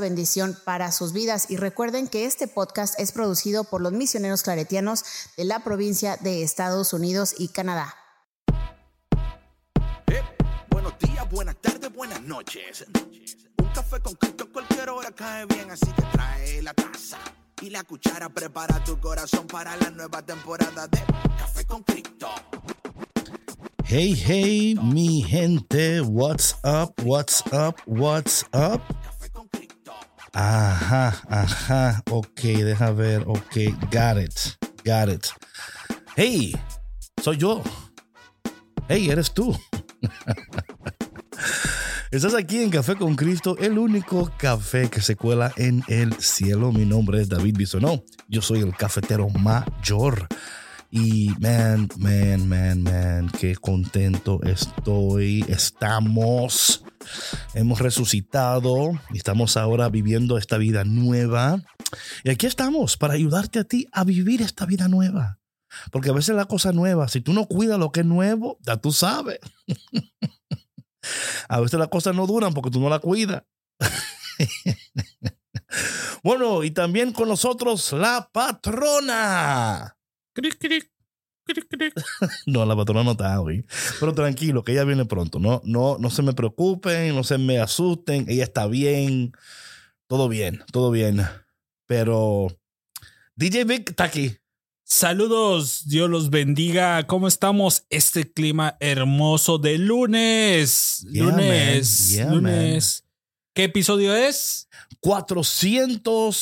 bendición para sus vidas. Y recuerden que este podcast es producido por los misioneros claretianos de la provincia de Estados Unidos y Canadá. Eh, buenos días, buenas tardes, buenas noches. Un café con Cristo cualquier hora cae bien, así que trae la taza y la cuchara. Prepara tu corazón para la nueva temporada de Café con Cristo. Hey, hey, mi gente, what's up, what's up, what's up? Ajá, ajá, ok, deja ver, ok, got it, got it. Hey, soy yo. Hey, eres tú. Estás aquí en Café con Cristo, el único café que se cuela en el cielo. Mi nombre es David Bisonó. Yo soy el cafetero mayor. Y man, man, man, man, qué contento estoy. Estamos, hemos resucitado y estamos ahora viviendo esta vida nueva. Y aquí estamos para ayudarte a ti a vivir esta vida nueva. Porque a veces la cosa nueva, si tú no cuidas lo que es nuevo, ya tú sabes. a veces las cosas no duran porque tú no la cuidas. bueno, y también con nosotros la patrona. Cric, cric. No, la patrona no está hoy. Pero tranquilo, que ella viene pronto. No, no, no se me preocupen, no se me asusten. Ella está bien. Todo bien, todo bien. Pero DJ Vic está aquí. Saludos, Dios los bendiga. ¿Cómo estamos? Este clima hermoso de lunes. Yeah, lunes. man. Yeah, lunes. ¿Qué episodio es? 489.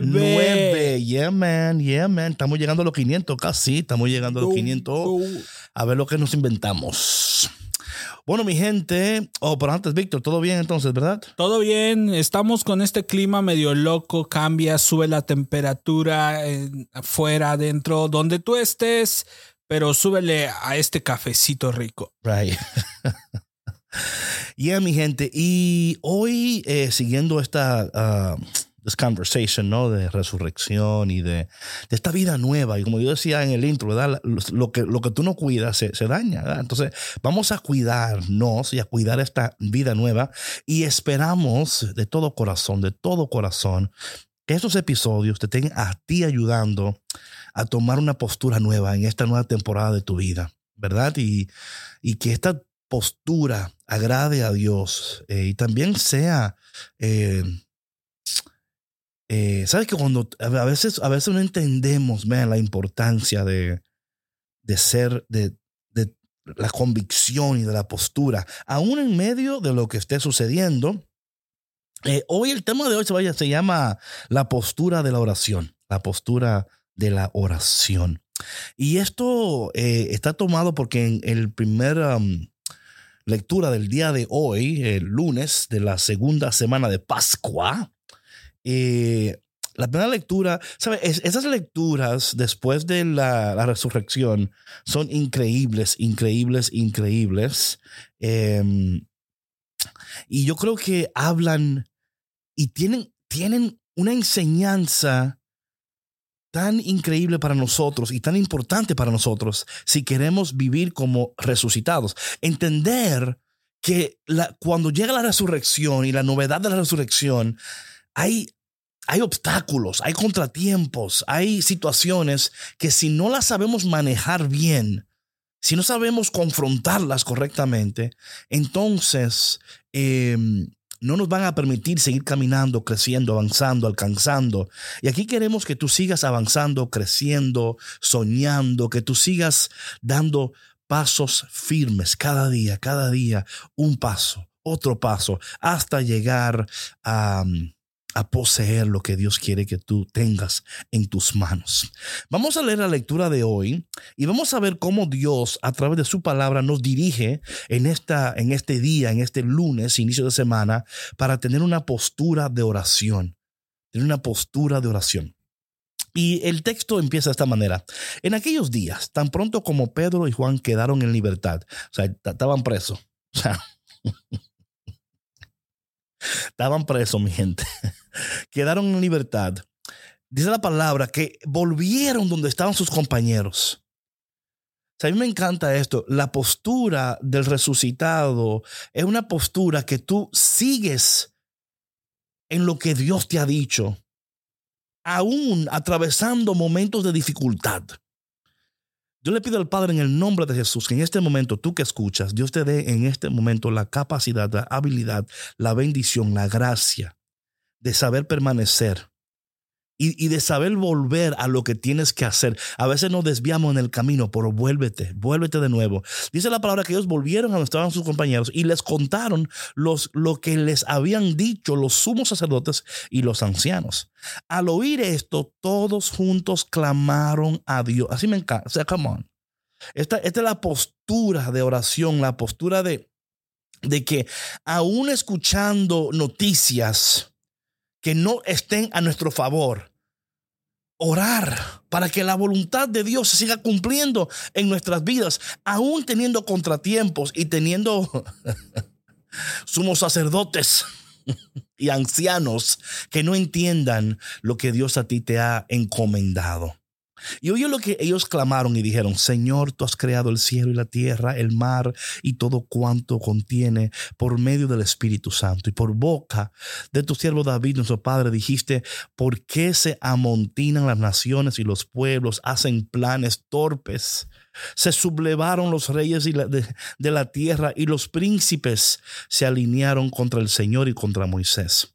89. Yeah, man. Yeah, man. Estamos llegando a los 500 casi. Estamos llegando a los Go, 500. go. A ver lo que nos inventamos. Bueno, mi gente. Oh, pero antes, Víctor, todo bien entonces, ¿verdad? Todo bien, estamos con este clima medio loco, cambia, sube la temperatura en- afuera, adentro, donde tú estés, pero súbele a este cafecito rico. Right. yeah, mi gente. Y hoy, eh, siguiendo esta uh, conversation, ¿no? De resurrección y de, de esta vida nueva. Y como yo decía en el intro. Lo, que, lo que tú no cuidas se, se daña. Entonces, vamos a cuidarnos y a cuidar esta vida nueva. Y esperamos de todo corazón, de todo corazón, que estos episodios te estén a ti ayudando a tomar una postura nueva en esta nueva temporada de tu vida, ¿verdad? Y, y que esta postura agrade a Dios eh, y también sea, eh, eh, sabes que cuando a veces, a veces no entendemos man, la importancia de, de ser, de, de la convicción y de la postura, aún en medio de lo que esté sucediendo. Hoy el tema de hoy se, vaya, se llama la postura de la oración, la postura de la oración. Y esto está tomado porque en el primer lectura del día de hoy, el lunes de la segunda semana de Pascua, eh, la primera lectura, ¿sabes? Es- esas lecturas después de la, resurrección son increíbles, increíbles, increíbles. Em, y yo creo que hablan y tienen, tienen una enseñanza tan increíble para nosotros y tan importante para nosotros si queremos vivir como resucitados. Entender que cuando llega la resurrección y la novedad de la resurrección, hay, hay obstáculos, hay contratiempos, hay situaciones que si no las sabemos manejar bien, si no sabemos confrontarlas correctamente, entonces eh, no nos van a permitir seguir caminando, creciendo, avanzando, alcanzando. Y aquí queremos que tú sigas avanzando, creciendo, soñando, que tú sigas dando pasos firmes cada día, cada día, un paso, otro paso, hasta llegar a, a poseer lo que Dios quiere que tú tengas en tus manos. Vamos a leer la lectura de hoy y vamos a ver cómo Dios a través de su palabra nos dirige en, esta, en este día, en este lunes, inicio de semana, para tener una postura de oración. Tener una postura de oración. Y el texto empieza de esta manera. En aquellos días, tan pronto como Pedro y Juan quedaron en libertad, o sea, estaban presos. O sea, estaban presos, mi gente. Quedaron en libertad. Dice la palabra que volvieron donde estaban sus compañeros. a mí me encanta esto. La postura del resucitado es una postura que tú sigues en lo que Dios te ha dicho, aún atravesando momentos de dificultad. Yo le pido al Padre en el nombre de Jesús que en este momento, tú que escuchas, Dios te dé en este momento la capacidad, la habilidad, la bendición, la gracia de saber permanecer y, de saber volver a lo que tienes que hacer. A veces nos desviamos en el camino, pero vuélvete, vuélvete de nuevo. Dice la palabra que ellos volvieron a donde estaban sus compañeros y les contaron los, lo que les habían dicho los sumos sacerdotes y los ancianos. Al oír esto, todos juntos clamaron a Dios. Así me encanta. O sea, come on. Esta, esta es la postura de oración, la postura de, de que aún escuchando noticias, que no estén a nuestro favor. Orar para que la voluntad de Dios se siga cumpliendo en nuestras vidas, aún teniendo contratiempos y teniendo sumos sacerdotes y ancianos que no entiendan lo que Dios a ti te ha encomendado. Y oye lo que ellos clamaron y dijeron, Señor, tú has creado el cielo y la tierra, el mar y todo cuanto contiene por medio del Espíritu Santo. Y por boca de tu siervo David, nuestro Padre, dijiste, ¿por qué se amontinan las naciones y los pueblos, hacen planes torpes? Se sublevaron los reyes de la tierra y los príncipes se alinearon contra el Señor y contra Moisés.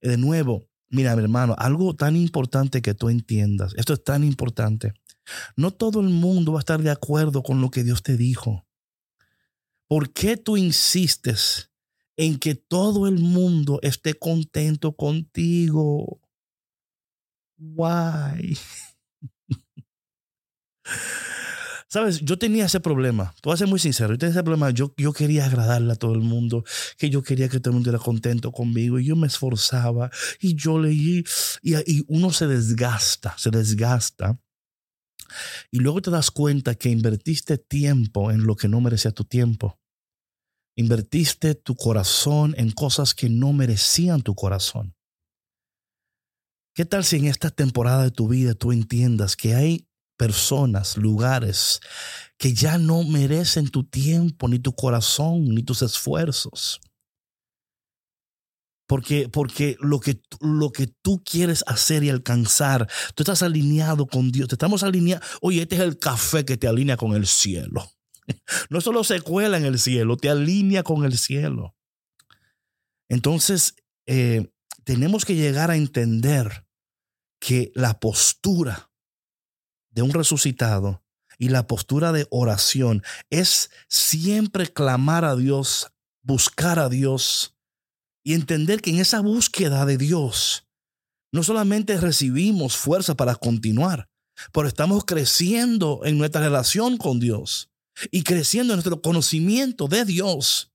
De nuevo, Mira, mi hermano, algo tan importante que tú entiendas, esto es tan importante. No todo el mundo va a estar de acuerdo con lo que Dios te dijo. ¿Por qué tú insistes en que todo el mundo esté contento contigo? Why? Sabes, yo tenía ese problema. Tú vas a ser muy sincero. Yo tenía ese problema. Yo, yo quería agradarle a todo el mundo, que yo quería que todo el mundo estuviera contento conmigo. Y yo me esforzaba y yo leí. Y uno se desgasta, se desgasta. Y luego te das cuenta que invertiste tiempo en lo que no merecía tu tiempo. Invertiste tu corazón en cosas que no merecían tu corazón. ¿Qué tal si en esta temporada de tu vida tú entiendas que hay personas, lugares que ya no merecen tu tiempo, ni tu corazón, ni tus esfuerzos. Porque, porque lo, que, lo que tú quieres hacer y alcanzar, tú estás alineado con Dios. Te estamos alineados. Oye, este es el café que te alinea con el cielo. No solo se cuela en el cielo, te alinea con el cielo. Entonces, eh, tenemos que llegar a entender que la postura de un resucitado y la postura de oración es siempre clamar a Dios, buscar a Dios y entender que en esa búsqueda de Dios no solamente recibimos fuerza para continuar, pero estamos creciendo en nuestra relación con Dios y creciendo en nuestro conocimiento de Dios.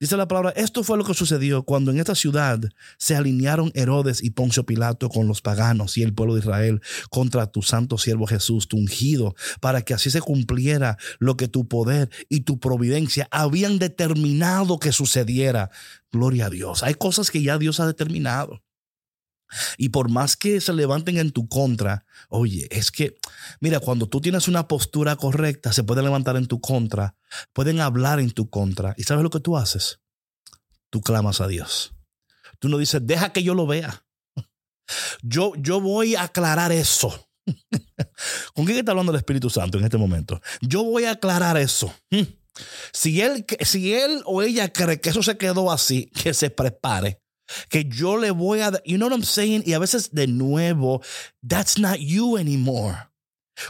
Dice la palabra, esto fue lo que sucedió cuando en esta ciudad se alinearon Herodes y Poncio Pilato con los paganos y el pueblo de Israel contra tu santo siervo Jesús, tu ungido, para que así se cumpliera lo que tu poder y tu providencia habían determinado que sucediera. Gloria a Dios. Hay cosas que ya Dios ha determinado. Y por más que se levanten en tu contra, oye, es que, mira, cuando tú tienes una postura correcta, se pueden levantar en tu contra, pueden hablar en tu contra. ¿Y sabes lo que tú haces? Tú clamas a Dios. Tú no dices, deja que yo lo vea. Yo, yo voy a aclarar eso. ¿Con quién está hablando el Espíritu Santo en este momento? Yo voy a aclarar eso. Hmm. Si él, si él o ella cree que eso se quedó así, que se prepare que yo le voy a, you know what I'm saying? Y a veces de nuevo, that's not you anymore.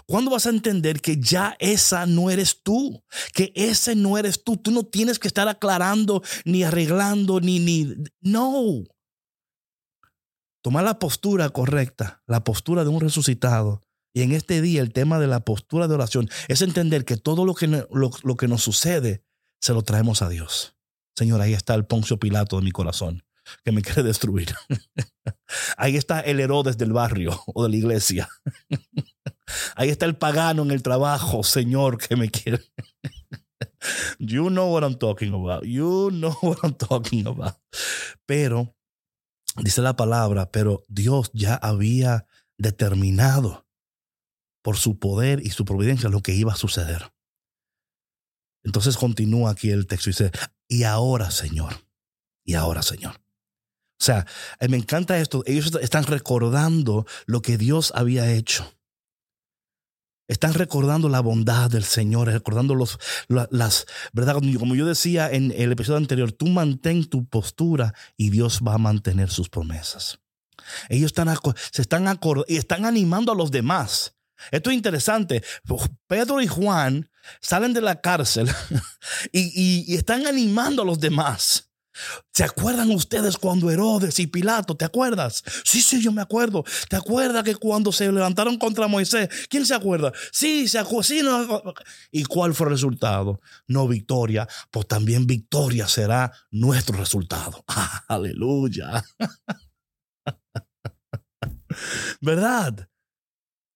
¿Cuándo vas a entender que ya esa no eres tú? Que ese no eres tú. Tú no tienes que estar aclarando, ni arreglando, ni, ni, no. tomar la postura correcta, la postura de un resucitado. Y en este día el tema de la postura de oración es entender que todo lo que, lo, que nos sucede se lo traemos a Dios. Señor, ahí está el Poncio Pilato de mi corazón que me quiere destruir. Ahí está el Herodes del barrio o de la iglesia. Ahí está el pagano en el trabajo, Señor, que me quiere. You know what I'm talking about. You know what I'm talking about. Pero, dice la palabra, pero Dios ya había determinado por su poder y su providencia lo que iba a suceder. Entonces continúa aquí el texto y dice, y ahora, Señor, y ahora, Señor. O sea, me encanta esto. Ellos están recordando lo que Dios había hecho. Están recordando la bondad del Señor, recordando los, las, ¿verdad? Como yo decía en el episodio anterior, tú mantén tu postura y Dios va a mantener sus promesas. Ellos están, se están, y están animando a los demás. Esto es interesante. Pedro y Juan salen de la cárcel y, y están animando a los demás. ¿Se acuerdan ustedes cuando Herodes y Pilato, te acuerdas? Sí, sí, yo me acuerdo. ¿Te acuerdas que cuando se levantaron contra Moisés, quién se acuerda? Sí, se acuerda. Sí. ¿Y cuál fue el resultado? No victoria, pues también victoria será nuestro resultado. aleluya. ¿Verdad?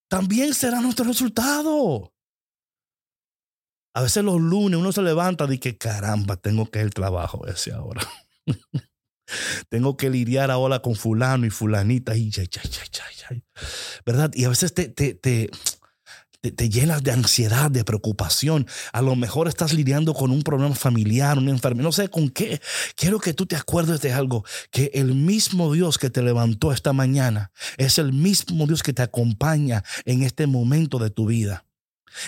También será nuestro resultado. A veces los lunes uno se levanta y que caramba, tengo que ir al trabajo ese ahora. tengo que lidiar ahora con fulano y fulanita y ya, ya, ya, ¿Verdad? Y a veces te, te, te, te, llenas de ansiedad, de preocupación. A lo mejor estás lidiando con un problema familiar, una enfermedad, no sé con qué. Quiero que tú te acuerdes de algo, que el mismo Dios que te levantó esta mañana es el mismo Dios que te acompaña en este momento de tu vida.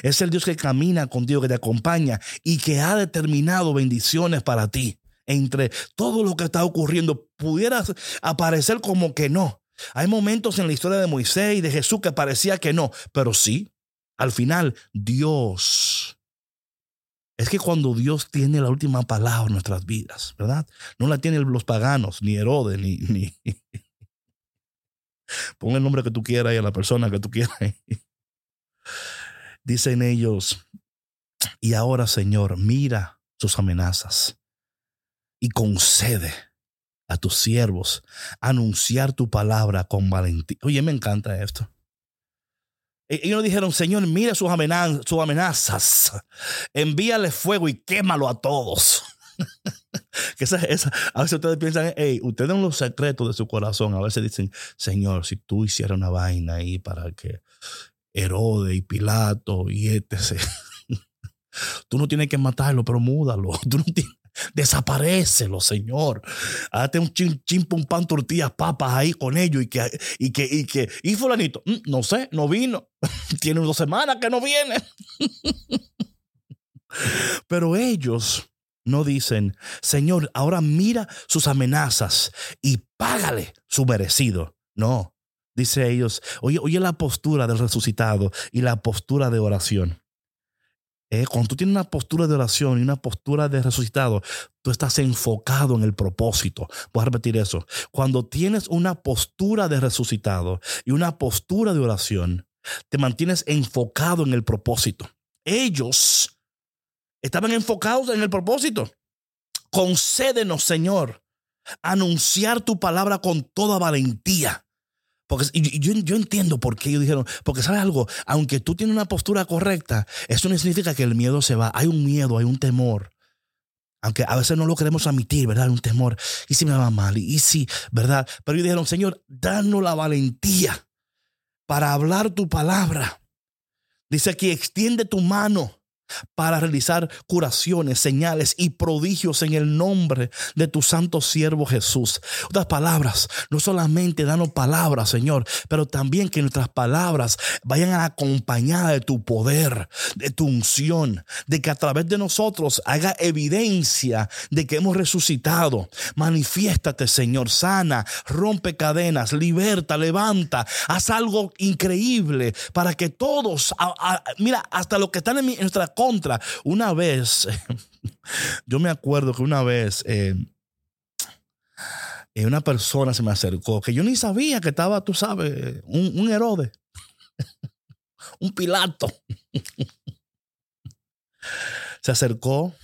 Es el Dios que camina contigo, que te acompaña y que ha determinado bendiciones para ti. Entre todo lo que está ocurriendo, pudieras aparecer como que no. Hay momentos en la historia de Moisés y de Jesús que parecía que no, pero sí, al final, Dios. Es que cuando Dios tiene la última palabra en nuestras vidas, ¿verdad? No la tienen los paganos, ni Herodes, ni, ni... Pon el nombre que tú quieras y a la persona que tú quieras. Dicen ellos, y ahora Señor, mira sus amenazas y concede a tus siervos anunciar tu palabra con valentía. Oye, me encanta esto. E-, ellos dijeron, Señor, mira sus sus amenazas, envíale fuego y quémalo a todos. que esa, a veces ustedes piensan, hey, ustedes en los secretos de su corazón, a veces dicen, Señor, si tú hicieras una vaina ahí para que Herodes y Pilato y etc. Tú no tienes que matarlo, pero múdalo. Tú no tienes, Señor. Hazte un chin, chin, pum, pan, tortillas, papas ahí con ellos y que, y que, y que, y fulanito, mm, no sé, no vino. Tiene dos semanas que no viene. Pero ellos no dicen, Señor, ahora mira sus amenazas y págale su merecido. No, Dice ellos, oye, oye la postura del resucitado y la postura de oración. Eh, cuando tú tienes una postura de oración y una postura de resucitado, tú estás enfocado en el propósito. Voy a repetir eso. Cuando tienes una postura de resucitado y una postura de oración, te mantienes enfocado en el propósito. Ellos estaban enfocados en el propósito. Concédenos, Señor, anunciar tu palabra con toda valentía porque yo, yo, entiendo por qué ellos dijeron, porque sabes algo, aunque tú tienes una postura correcta, eso no significa que el miedo se va. Hay un miedo, hay un temor. Aunque a veces no lo queremos admitir, ¿verdad? Un temor. ¿Y si me va mal? ¿Y si, verdad? Pero ellos dijeron, Señor, danos la valentía para hablar tu palabra. Dice aquí, extiende tu mano para realizar curaciones, señales y prodigios en el nombre de tu santo siervo Jesús. Otras palabras, no solamente danos palabras, Señor, pero también que nuestras palabras vayan acompañadas de tu poder, de tu unción, de que a través de nosotros haga evidencia de que hemos resucitado. Manifiéstate, Señor, sana, rompe cadenas, liberta, levanta, haz algo increíble para que todos, mira, hasta los que están en, nuestra contra. Una vez, yo me acuerdo que una vez, eh, eh, una persona se me acercó que yo ni sabía que estaba, tú sabes, un, un Herodes, un Pilato. se acercó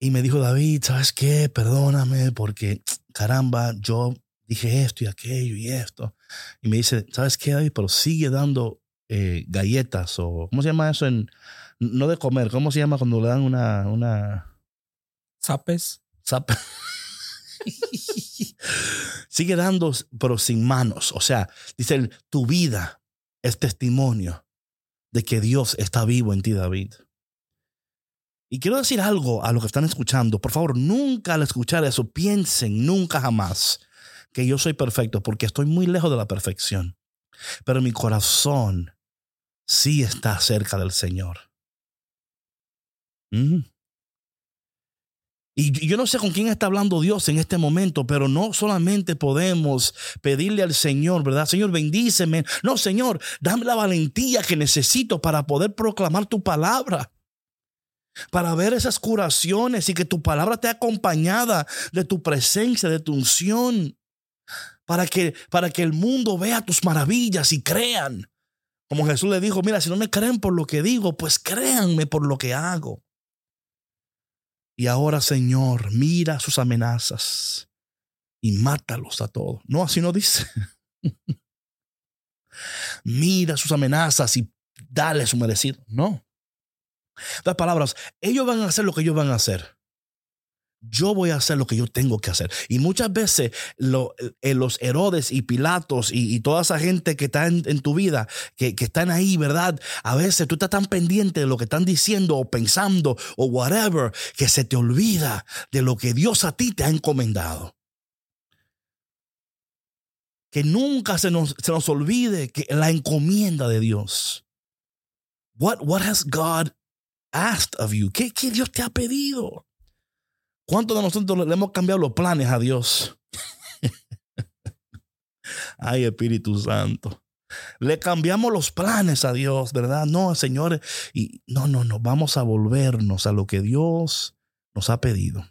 y me dijo, David, ¿sabes qué? Perdóname porque, caramba, yo dije esto y aquello y esto. Y me dice, ¿sabes qué, David? Pero sigue dando eh, galletas o, ¿cómo se llama eso? en No de comer, ¿cómo se llama cuando le dan una... una... ¿Sapes? Zap. sigue dando, pero sin manos. O sea, dice, él, tu vida es testimonio de que Dios está vivo en ti, David. Y quiero decir algo a los que están escuchando. Por favor, nunca al escuchar eso piensen, nunca jamás, que yo soy perfecto, porque estoy muy lejos de la perfección. Pero mi corazón sí está cerca del Señor. Mm. Y yo no sé con quién está hablando Dios en este momento, pero no solamente podemos pedirle al Señor, ¿verdad? Señor, bendíceme. No, Señor, dame la valentía que necesito para poder proclamar tu palabra para ver esas curaciones y que tu palabra esté acompañada de tu presencia, de tu unción, para que, para que el mundo vea tus maravillas y crean. Como Jesús le dijo, mira, si no me creen por lo que digo, pues créanme por lo que hago. Y ahora, Señor, mira sus amenazas y mátalos a todos. No, así no dice. mira sus amenazas y dale su merecido. No. Las palabras, ellos van a hacer lo que ellos van a hacer. Yo voy a hacer lo que yo tengo que hacer. Y muchas veces eh, los Herodes y Pilatos y, toda esa gente que está en, tu vida, que, están ahí, ¿verdad? A veces tú estás tan pendiente de lo que están diciendo o pensando o whatever, que se te olvida de lo que Dios a ti te ha encomendado. Que nunca se nos, se nos olvide que la encomienda de Dios. What, what has God asked of you? ¿Qué, ¿Qué, Dios te ha pedido? ¿Cuántos de nosotros le hemos cambiado los planes a Dios? Ay, Espíritu Santo. Le cambiamos los planes a Dios, ¿verdad? No, señores. Y no, no, no. Vamos a volvernos a lo que Dios nos ha pedido.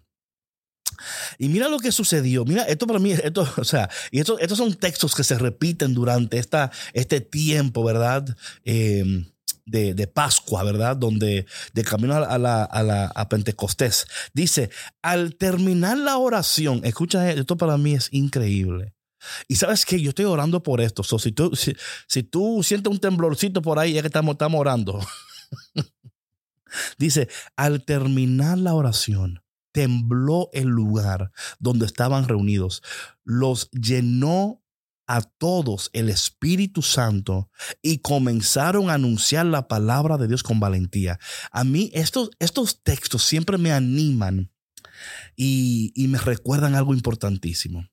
Y mira lo que sucedió. Mira, esto para mí, esto, o sea, y esto, estos son textos que se repiten durante esta, este tiempo, ¿verdad? Eh, de, Pascua, ¿verdad? Donde de camino a la, a la a Pentecostés. Dice, al terminar la oración, escucha, esto para mí es increíble. Y sabes que yo estoy orando por esto. si, tú, si, tú sientes un temblorcito por ahí, ya que estamos, estamos orando. Dice, al terminar la oración, tembló el lugar donde estaban reunidos. Los llenó a todos el Espíritu Santo y comenzaron a anunciar la palabra de Dios con valentía. A mí estos, estos textos siempre me animan y, me recuerdan algo importantísimo.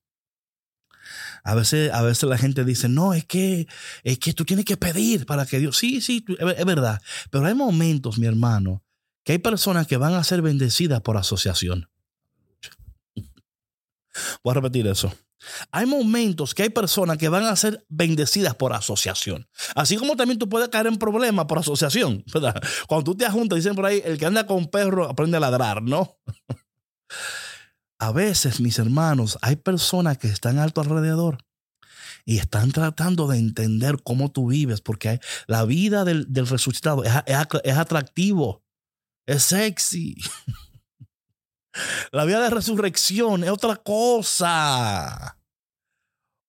A veces, a veces la gente dice, no, es que, es que tú tienes que pedir para que Dios, sí, sí, es verdad, pero hay momentos, mi hermano, que hay personas que van a ser bendecidas por asociación. Voy a repetir eso. Hay momentos que hay personas que van a ser bendecidas por asociación. Así como también tú puedes caer en problemas por asociación. ¿verdad? Cuando tú te juntas, dicen por ahí, el que anda con perro aprende a ladrar, ¿no? a veces, mis hermanos, hay personas que están a tu alrededor y están tratando de entender cómo tú vives, porque la vida del, resucitado es, es atractivo, es sexy. La vida de resurrección es otra cosa.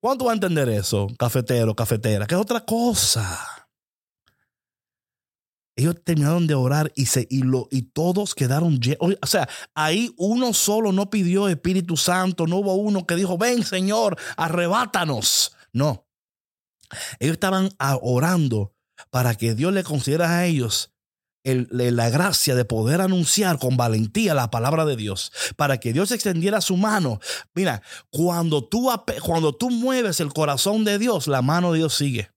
¿Cuánto va a entender eso, cafetero, cafetera? Que es otra cosa. Ellos terminaron de orar y, se, y, lo, y todos quedaron O sea, ahí uno solo no pidió Espíritu Santo, no hubo uno que dijo, ven Señor, arrebátanos. No. Ellos estaban orando para que Dios le concediera a ellos la gracia de poder anunciar con valentía la palabra de Dios, para que Dios extendiera su mano. Mira, cuando tú, cuando tú mueves el corazón de Dios, la mano de Dios sigue.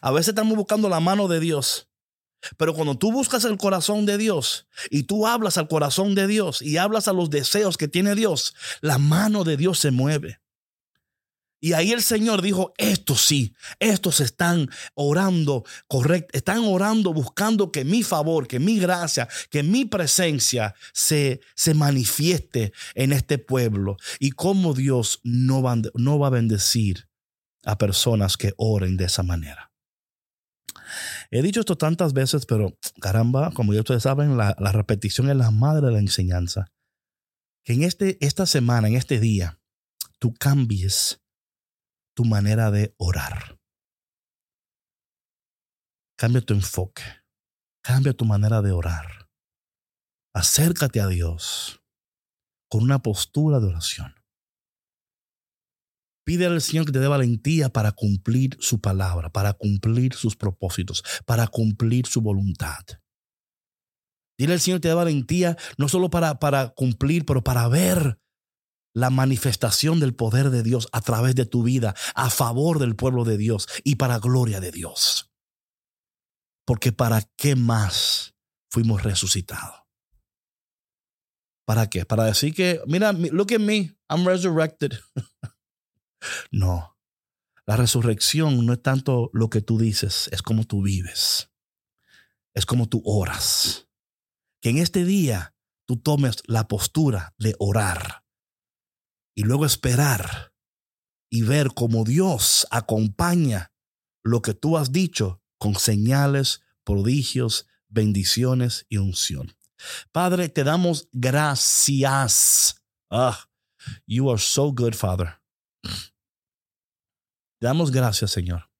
A veces estamos buscando la mano de Dios. Pero cuando tú buscas el corazón de Dios y tú hablas al corazón de Dios y hablas a los deseos que tiene Dios, la mano de Dios se mueve. Y ahí el Señor dijo, estos sí, estos están orando correcto, están orando buscando que mi favor, que mi gracia, que mi presencia se, se manifieste en este pueblo. Y cómo Dios no va, a bendecir a personas que oren de esa manera. He dicho esto tantas veces, pero caramba, como ya ustedes saben, la, la repetición es la madre de la enseñanza. Que en este, esta semana, en este día, tú cambies tu manera de orar. Cambia tu enfoque. Cambia tu manera de orar. Acércate a Dios con una postura de oración. Pide al Señor que te dé valentía para cumplir su palabra, para cumplir sus propósitos, para cumplir su voluntad. Dile al Señor que te dé valentía no solo para, para cumplir, pero para ver la manifestación del poder de Dios a través de tu vida, a favor del pueblo de Dios y para gloria de Dios. Porque ¿para qué más fuimos resucitados? ¿Para qué? Para decir que, mira, look at me, I'm resurrected. no, la resurrección no es tanto lo que tú dices, es como tú vives, es como tú oras. Que en este día tú tomes la postura de orar y luego esperar y ver cómo Dios acompaña lo que tú has dicho con señales, prodigios, bendiciones y unción. Padre, te damos gracias. Ah, you are so good, Father. Te damos gracias, Señor.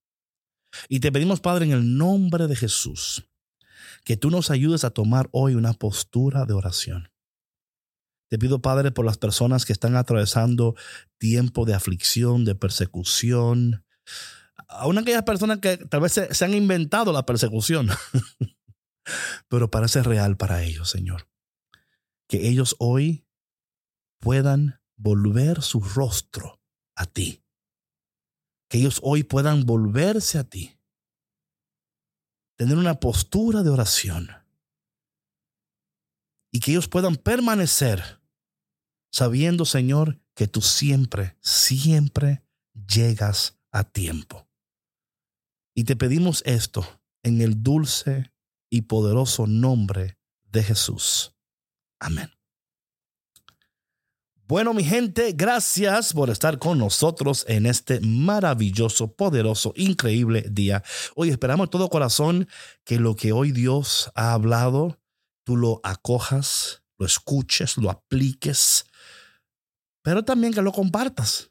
Y te pedimos, Padre, en el nombre de Jesús, que tú nos ayudes a tomar hoy una postura de oración. Te pido, Padre, por las personas que están atravesando tiempo de aflicción, de persecución. Aún aquellas personas que tal vez se, han inventado la persecución, pero parece real para ellos, Señor. Que ellos hoy puedan volver su rostro a ti. Que ellos hoy puedan volverse a ti. Tener una postura de oración. Y que ellos puedan permanecer sabiendo, Señor, que tú siempre, siempre llegas a tiempo. Y te pedimos esto en el dulce y poderoso nombre de Jesús. Amén. Bueno, mi gente, gracias por estar con nosotros en este maravilloso, poderoso, increíble día. Hoy esperamos de todo corazón que lo que hoy Dios ha hablado, tú lo acojas, lo escuches, lo apliques pero también que lo compartas.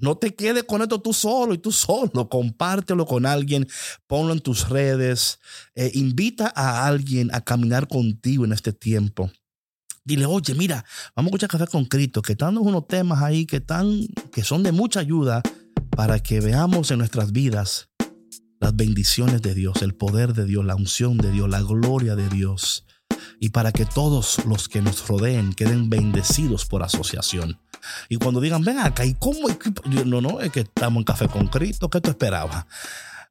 No te quedes con esto tú solo y tú solo. Compártelo con alguien, ponlo en tus redes, eh, invita a alguien a caminar contigo en este tiempo. Dile, oye, mira, vamos a escuchar Café con Cristo, que están unos temas ahí que, están, que son de mucha ayuda para que veamos en nuestras vidas las bendiciones de Dios, el poder de Dios, la unción de Dios, la gloria de Dios. Y para que todos los que nos rodeen queden bendecidos por asociación. Y cuando digan, ven acá, ¿y cómo? No, no, es que estamos en Café con Cristo, ¿qué tú esperabas?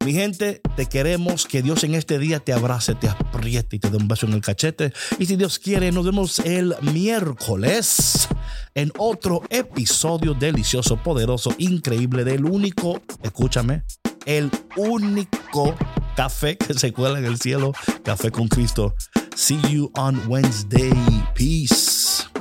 Mi gente, te queremos que Dios en este día te abrace, te apriete y te dé un beso en el cachete. Y si Dios quiere, nos vemos el miércoles en otro episodio delicioso, poderoso, increíble del único, escúchame, el único café que se cuela en el cielo, Café con Cristo. See you on Wednesday. Peace.